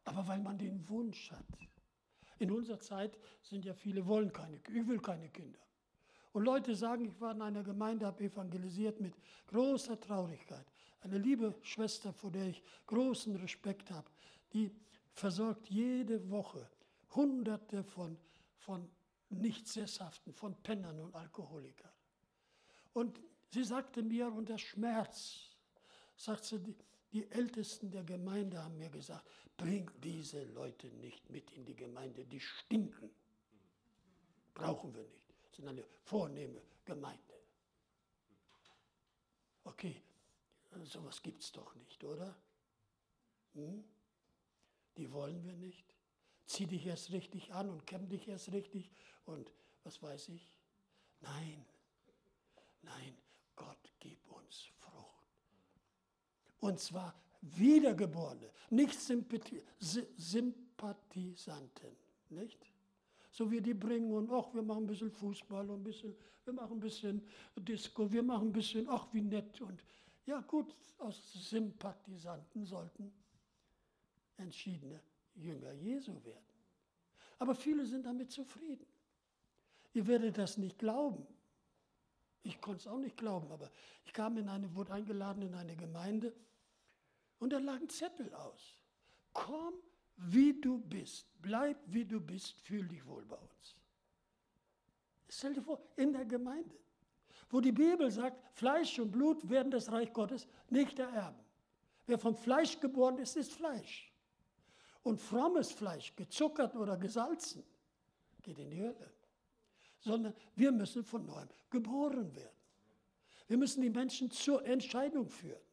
Speaker 1: Aber weil man den Wunsch hat. In unserer Zeit sind ja viele wollen keine, ich will keine Kinder. Und Leute sagen, ich war in einer Gemeinde, habe evangelisiert mit großer Traurigkeit. Eine liebe Schwester, vor der ich großen Respekt habe, die versorgt jede Woche Hunderte von, von nicht sesshaften, von Pennern und Alkoholikern. Und sie sagte mir unter Schmerz, sagt sie, die, Ältesten der Gemeinde haben mir gesagt, bring diese Leute nicht mit in die Gemeinde, die stinken. Brauchen wir nicht. Das sind eine vornehme Gemeinde. Okay, sowas gibt es doch nicht, oder? Hm? Die wollen wir nicht. Zieh dich erst richtig an und kämm dich erst richtig und was weiß ich. Nein, nein, Gott gib uns Frucht. Und zwar Wiedergeborene, nicht Sympathisanten, nicht? So wie die bringen und ach, wir machen ein bisschen Fußball und ein bisschen, wir machen ein bisschen Disco, wir machen ein bisschen, ach, wie nett und ja gut, aus Sympathisanten sollten entschiedene Jünger Jesu werden. Aber viele sind damit zufrieden. Ihr werdet das nicht glauben. Ich konnte es auch nicht glauben, aber ich kam in eine, wurde eingeladen in eine Gemeinde und da lag ein Zettel aus. Komm, wie du bist. Bleib, wie du bist. Fühl dich wohl bei uns. Stell dir vor, in der Gemeinde, wo die Bibel sagt, Fleisch und Blut werden das Reich Gottes nicht ererben. Wer vom Fleisch geboren ist, ist Fleisch. Und frommes Fleisch, gezuckert oder gesalzen, geht in die Hölle. Sondern wir müssen von neuem geboren werden. Wir müssen die Menschen zur Entscheidung führen.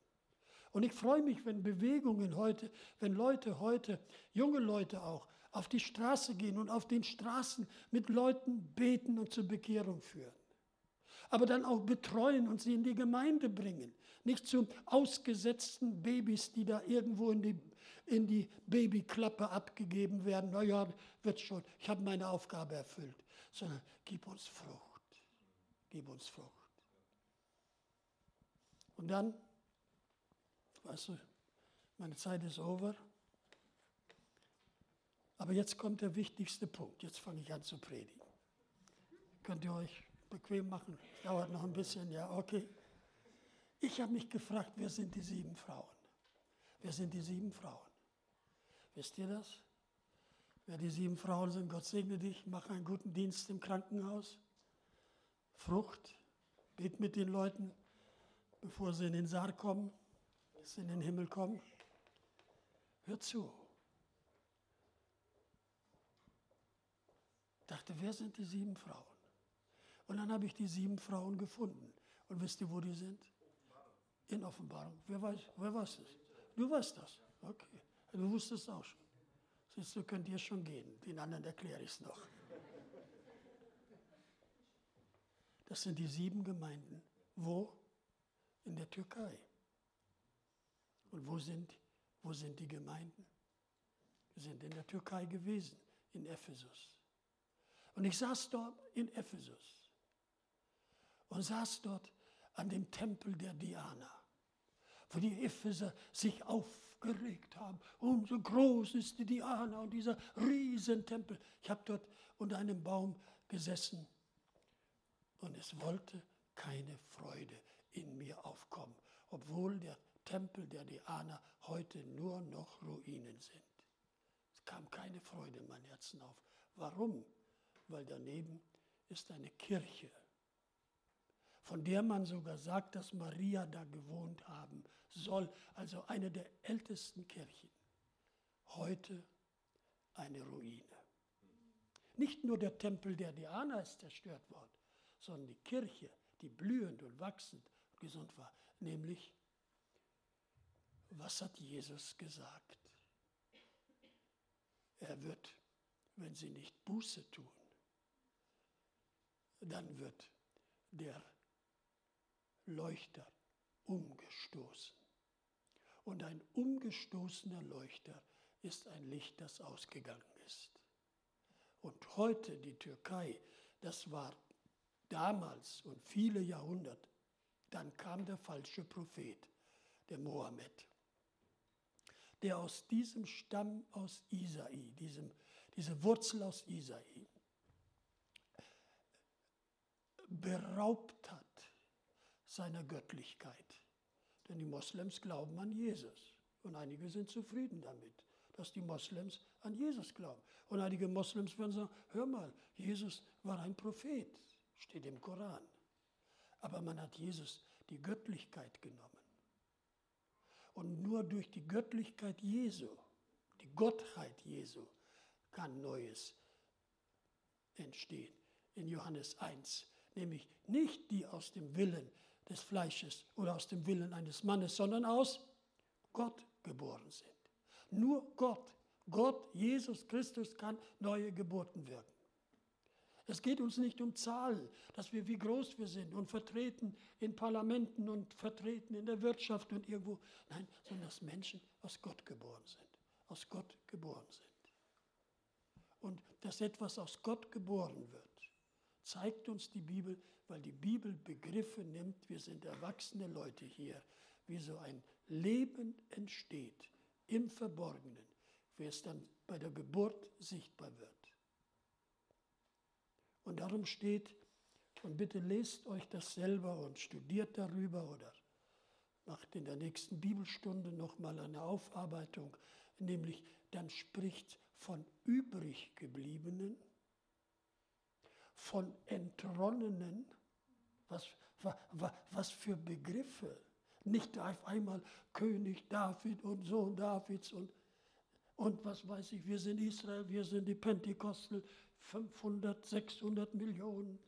Speaker 1: Und ich freue mich, wenn Bewegungen heute, wenn Leute heute, junge Leute auch, auf die Straße gehen und auf den Straßen mit Leuten beten und zur Bekehrung führen. Aber dann auch betreuen und sie in die Gemeinde bringen. Nicht zu ausgesetzten Babys, die da irgendwo in die, in die Babyklappe abgegeben werden. Naja, wird schon, ich habe meine Aufgabe erfüllt. Sondern gib uns Frucht. Gib uns Frucht. Und dann Weißt du, meine Zeit ist over. Aber jetzt kommt der wichtigste Punkt. Jetzt fange ich an zu predigen. Könnt ihr euch bequem machen? Dauert noch ein bisschen, ja, okay. Ich habe mich gefragt, wer sind die sieben Frauen? Wer sind die sieben Frauen? Wisst ihr das? Wer die sieben Frauen sind, Gott segne dich, mach einen guten Dienst im Krankenhaus. Frucht, bet mit den Leuten, bevor sie in den Saal kommen es in den Himmel kommen? Hör zu. Dachte, wer sind die sieben Frauen? Und dann habe ich die sieben Frauen gefunden. Und wisst ihr, wo die sind? In Offenbarung. Wer weiß, wer weiß das? Du weißt das. Okay. Du wusstest auch schon. Siehst du, könnt ihr schon gehen. Den anderen erkläre ich es noch. Das sind die sieben Gemeinden. Wo? In der Türkei. Und wo sind, wo sind die Gemeinden? Wir sind in der Türkei gewesen, in Ephesus. Und ich saß dort in Ephesus und saß dort an dem Tempel der Diana, wo die Epheser sich aufgeregt haben. Und so groß ist die Diana und dieser Riesentempel. Ich habe dort unter einem Baum gesessen und es wollte keine Freude in mir aufkommen, obwohl der Tempel der Diana heute nur noch Ruinen sind. Es kam keine Freude in mein Herzen auf. Warum? Weil daneben ist eine Kirche, von der man sogar sagt, dass Maria da gewohnt haben soll, also eine der ältesten Kirchen. Heute eine Ruine. Nicht nur der Tempel der Diana ist zerstört worden, sondern die Kirche, die blühend und wachsend und gesund war, nämlich was hat Jesus gesagt? Er wird, wenn sie nicht Buße tun, dann wird der Leuchter umgestoßen. Und ein umgestoßener Leuchter ist ein Licht, das ausgegangen ist. Und heute die Türkei, das war damals und viele Jahrhunderte, dann kam der falsche Prophet, der Mohammed der aus diesem Stamm aus Isai, diesem, diese Wurzel aus Isai, beraubt hat seiner Göttlichkeit. Denn die Moslems glauben an Jesus und einige sind zufrieden damit, dass die Moslems an Jesus glauben. Und einige Moslems würden sagen, hör mal, Jesus war ein Prophet, steht im Koran. Aber man hat Jesus die Göttlichkeit genommen. Und nur durch die Göttlichkeit Jesu, die Gottheit Jesu, kann Neues entstehen. In Johannes 1, nämlich nicht die aus dem Willen des Fleisches oder aus dem Willen eines Mannes, sondern aus Gott geboren sind. Nur Gott, Gott, Jesus Christus kann neue Geburten wirken. Es geht uns nicht um Zahlen, dass wir wie groß wir sind und vertreten in Parlamenten und vertreten in der Wirtschaft und irgendwo. Nein, sondern dass Menschen aus Gott geboren sind. Aus Gott geboren sind. Und dass etwas aus Gott geboren wird, zeigt uns die Bibel, weil die Bibel Begriffe nimmt, wir sind erwachsene Leute hier, wie so ein Leben entsteht im Verborgenen, wie es dann bei der Geburt sichtbar wird. Und darum steht, und bitte lest euch das selber und studiert darüber oder macht in der nächsten Bibelstunde nochmal eine Aufarbeitung, nämlich dann spricht von übriggebliebenen, von entronnenen, was, was, für Begriffe. Nicht auf einmal König David und Sohn Davids und, und was weiß ich, wir sind Israel, wir sind die Pentekostel, 500, 600 Millionen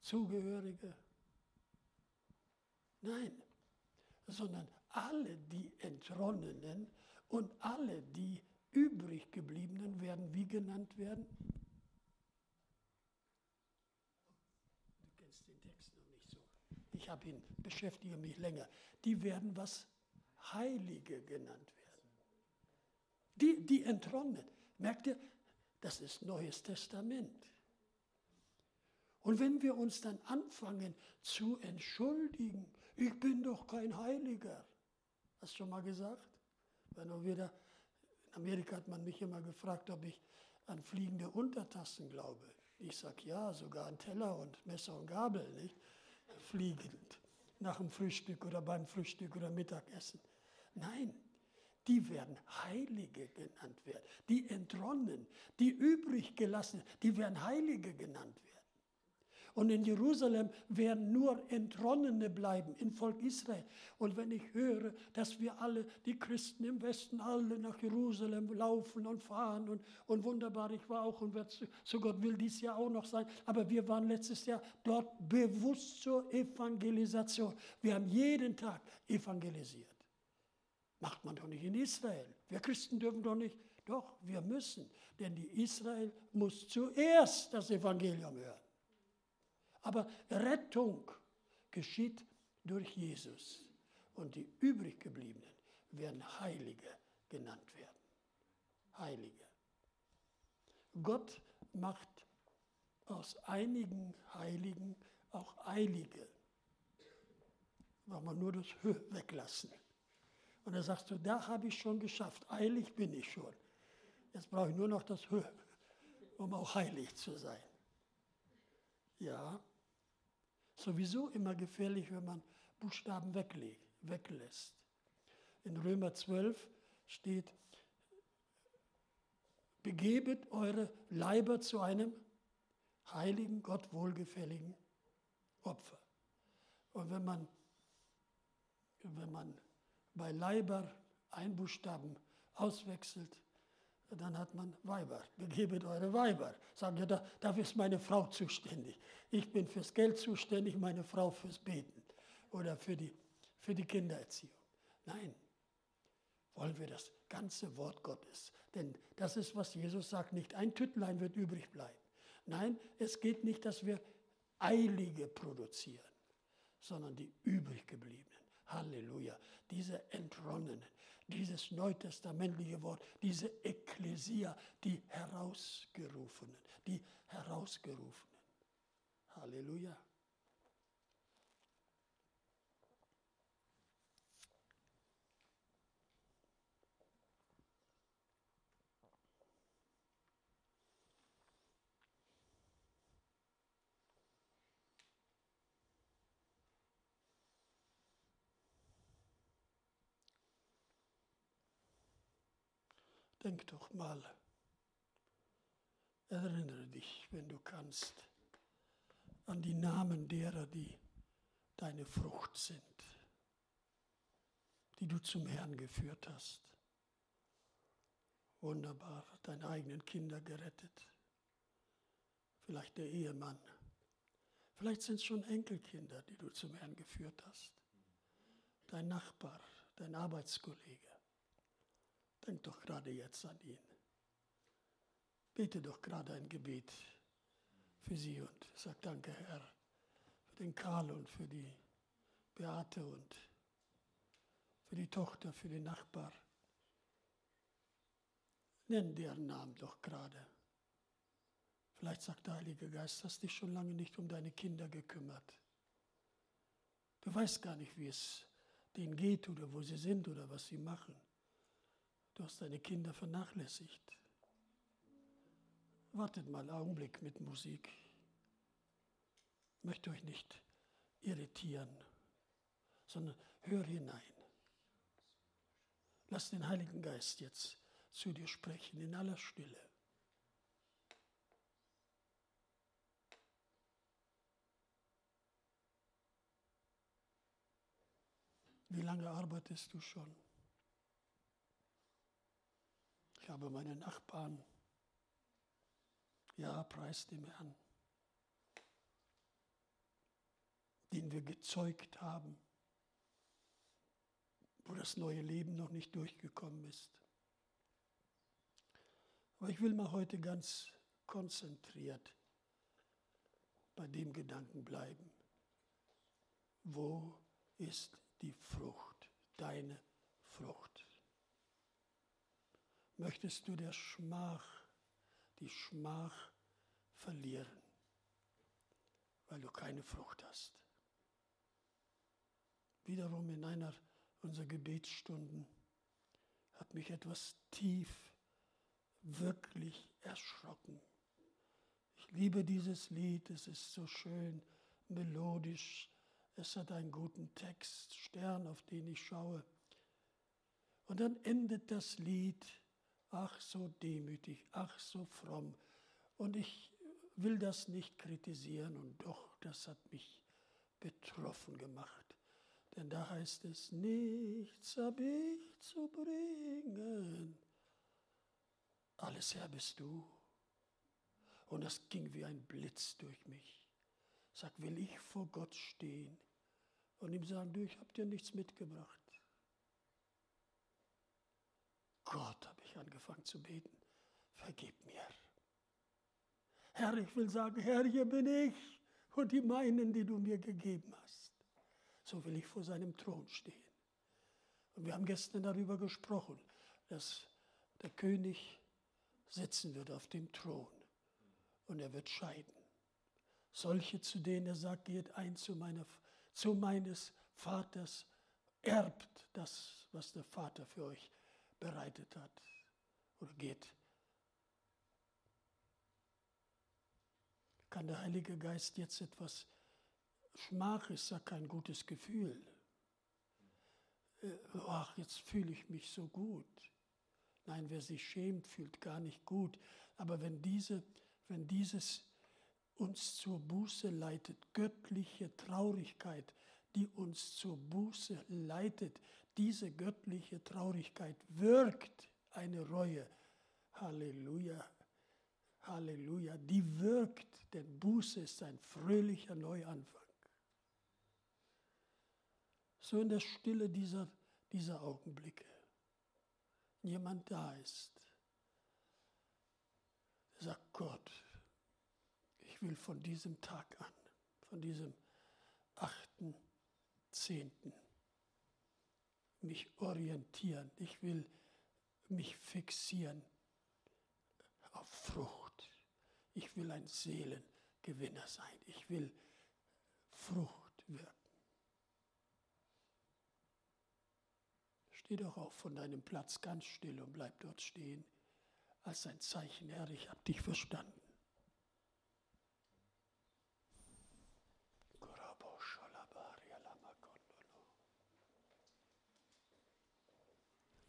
Speaker 1: Zugehörige. Nein, sondern alle die Entronnenen und alle die übrig gebliebenen werden wie genannt werden? Du kennst den Text noch nicht so. Ich habe ihn, beschäftige mich länger. Die werden was Heilige genannt werden. Die, die Entronnen. Merkt ihr, das ist Neues Testament. Und wenn wir uns dann anfangen zu entschuldigen, ich bin doch kein Heiliger. Hast du schon mal gesagt? Wenn wir wieder, in Amerika hat man mich immer gefragt, ob ich an fliegende Untertassen glaube. Ich sage ja, sogar an Teller und Messer und Gabel, nicht? Fliegend. Nach dem Frühstück oder beim Frühstück oder Mittagessen. Nein, die werden Heilige genannt werden. Die Entronnen, die übrig gelassen, die werden Heilige genannt werden. Und in Jerusalem werden nur Entronnene bleiben, im Volk Israel. Und wenn ich höre, dass wir alle, die Christen im Westen, alle nach Jerusalem laufen und fahren und, und wunderbar, ich war auch und werde so Gott will dies Jahr auch noch sein, aber wir waren letztes Jahr dort bewusst zur Evangelisation. Wir haben jeden Tag evangelisiert. Macht man doch nicht in Israel. Wir Christen dürfen doch nicht. Doch, wir müssen. Denn die Israel muss zuerst das Evangelium hören. Aber Rettung geschieht durch Jesus. Und die übriggebliebenen werden Heilige genannt werden. Heilige. Gott macht aus einigen Heiligen auch Eilige. Wollen wir nur das Hö weglassen. Und dann sagst du, da habe ich schon geschafft, eilig bin ich schon. Jetzt brauche ich nur noch das Höhe, um auch heilig zu sein. Ja, sowieso immer gefährlich, wenn man Buchstaben weglegt, weglässt. In Römer 12 steht, begebet eure Leiber zu einem heiligen, Gott wohlgefälligen Opfer. Und wenn man, wenn man bei Leiber ein Buchstaben auswechselt, dann hat man Weiber. Begebet eure Weiber. Sagen ja, da, dafür ist meine Frau zuständig. Ich bin fürs Geld zuständig, meine Frau fürs Beten oder für die, für die Kindererziehung. Nein, wollen wir das ganze Wort Gottes. Denn das ist, was Jesus sagt, nicht ein Tütlein wird übrig bleiben. Nein, es geht nicht, dass wir Eilige produzieren, sondern die übrig gebliebenen. Halleluja. Diese Entronnenen, dieses neutestamentliche Wort, diese Ekklesia, die Herausgerufenen, die Herausgerufenen. Halleluja. Denk doch mal, erinnere dich, wenn du kannst, an die Namen derer, die deine Frucht sind, die du zum Herrn geführt hast. Wunderbar, deine eigenen Kinder gerettet, vielleicht der Ehemann, Vielleicht sind es schon Enkelkinder, die du zum Herrn geführt hast. Dein Nachbar, dein Arbeitskollege. Denk doch gerade jetzt an ihn. Bete doch gerade ein Gebet für sie und sag danke, Herr, für den Karl und für die Beate und für die Tochter, für den Nachbar. Nenn deren Namen doch gerade. Vielleicht sagt der Heilige Geist, hast dich schon lange nicht um deine Kinder gekümmert. Du weißt gar nicht, wie es denen geht oder wo sie sind oder was sie machen. Du hast deine Kinder vernachlässigt. Wartet mal einen Augenblick mit Musik. Möchte euch nicht irritieren, sondern hör hinein. Lass den Heiligen Geist jetzt zu dir sprechen in aller Stille. Wie lange arbeitest du schon? Ich habe meine Nachbarn. Ja, preis dem Herrn, den wir gezeugt haben, wo das neue Leben noch nicht durchgekommen ist. Aber ich will mal heute ganz konzentriert bei dem Gedanken bleiben. Wo ist die Frucht, deine Frucht? Möchtest du der Schmach, die Schmach verlieren, weil du keine Frucht hast? Wiederum in einer unserer Gebetsstunden hat mich etwas tief wirklich erschrocken. Ich liebe dieses Lied, es ist so schön melodisch, es hat einen guten Text, Stern, auf den ich schaue. Und dann endet das Lied, ach so demütig, ach so fromm. Und ich will das nicht kritisieren und doch, das hat mich betroffen gemacht. Denn da heißt es, nichts habe ich zu bringen alles Herr bist du. Und das ging wie ein Blitz durch mich. Sag, will ich vor Gott stehen und ihm sagen, du, ich habe dir nichts mitgebracht. Gott, habe ich angefangen zu beten, vergib mir. Herr, ich will sagen, Herr, hier bin ich und die meinen, die du mir gegeben hast. So will ich vor seinem Thron stehen. Und wir haben gestern darüber gesprochen, dass der König sitzen wird auf dem Thron und er wird scheiden. Solche, zu denen er sagt, geht ein zu, meiner, zu meines Vaters, erbt das, was der Vater für euch bereitet hat. Oder geht. Kann der Heilige Geist jetzt etwas, Schmach ist ja kein gutes Gefühl. Äh, ach, jetzt fühle ich mich so gut. Nein, wer sich schämt, fühlt gar nicht gut. Aber wenn, diese, wenn dieses uns zur Buße leitet, göttliche Traurigkeit, die uns zur Buße leitet, diese göttliche Traurigkeit wirkt eine Reue. Halleluja, Halleluja, die wirkt, denn Buße ist ein fröhlicher Neuanfang. So in der Stille dieser, dieser Augenblicke jemand da ist, sagt, Gott, ich will von diesem Tag an, von diesem 8.10. mich orientieren. Ich will mich fixieren auf Frucht. Ich will ein Seelengewinner sein. Ich will Frucht wirken. Steh doch auf von deinem Platz ganz still und bleib dort stehen, als ein Zeichen, Herr, ich habe dich verstanden.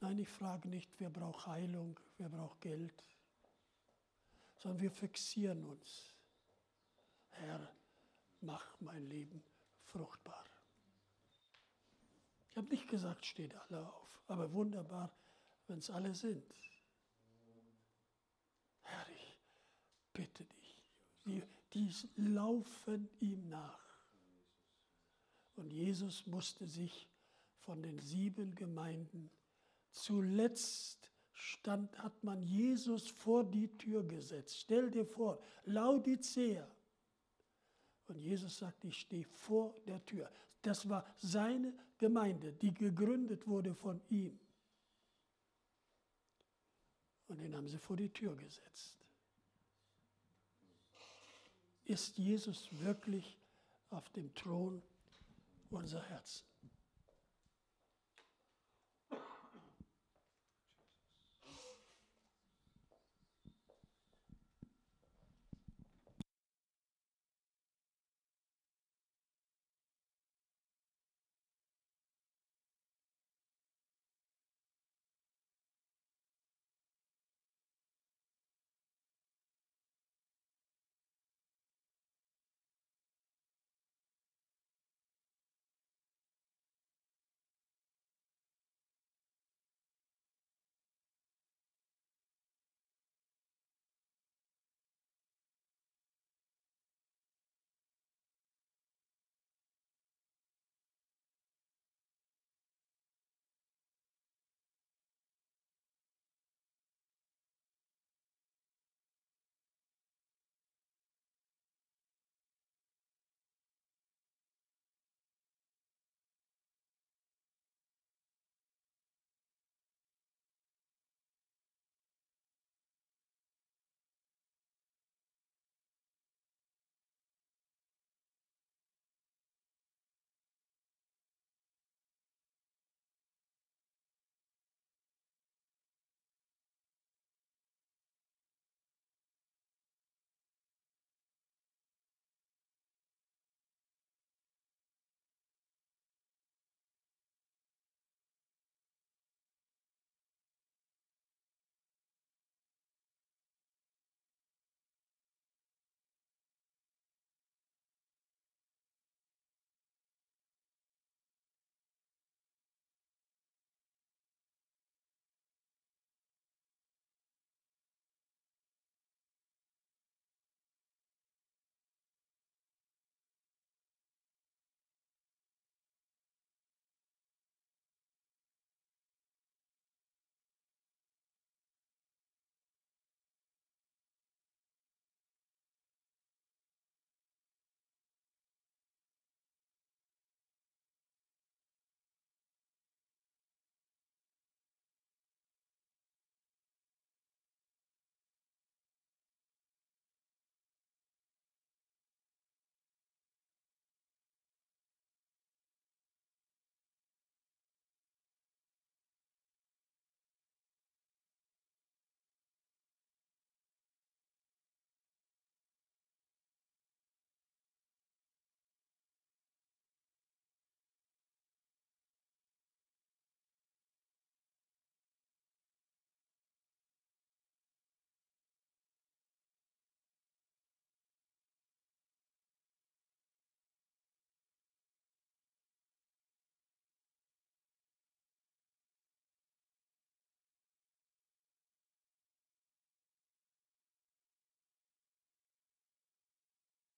Speaker 1: Nein, ich frage nicht, wer braucht Heilung, wer braucht Geld, sondern wir fixieren uns. Herr, mach mein Leben fruchtbar. Ich habe nicht gesagt, steht alle auf, aber wunderbar, wenn es alle sind. Herr, ich bitte dich, die, die laufen ihm nach. Und Jesus musste sich von den sieben Gemeinden zuletzt stand, hat man Jesus vor die Tür gesetzt. Stell dir vor, Laodicea. Und Jesus sagt, ich stehe vor der Tür. Das war seine Gemeinde, die gegründet wurde von ihm. Und den haben sie vor die Tür gesetzt. Ist Jesus wirklich auf dem Thron unserer Herzen?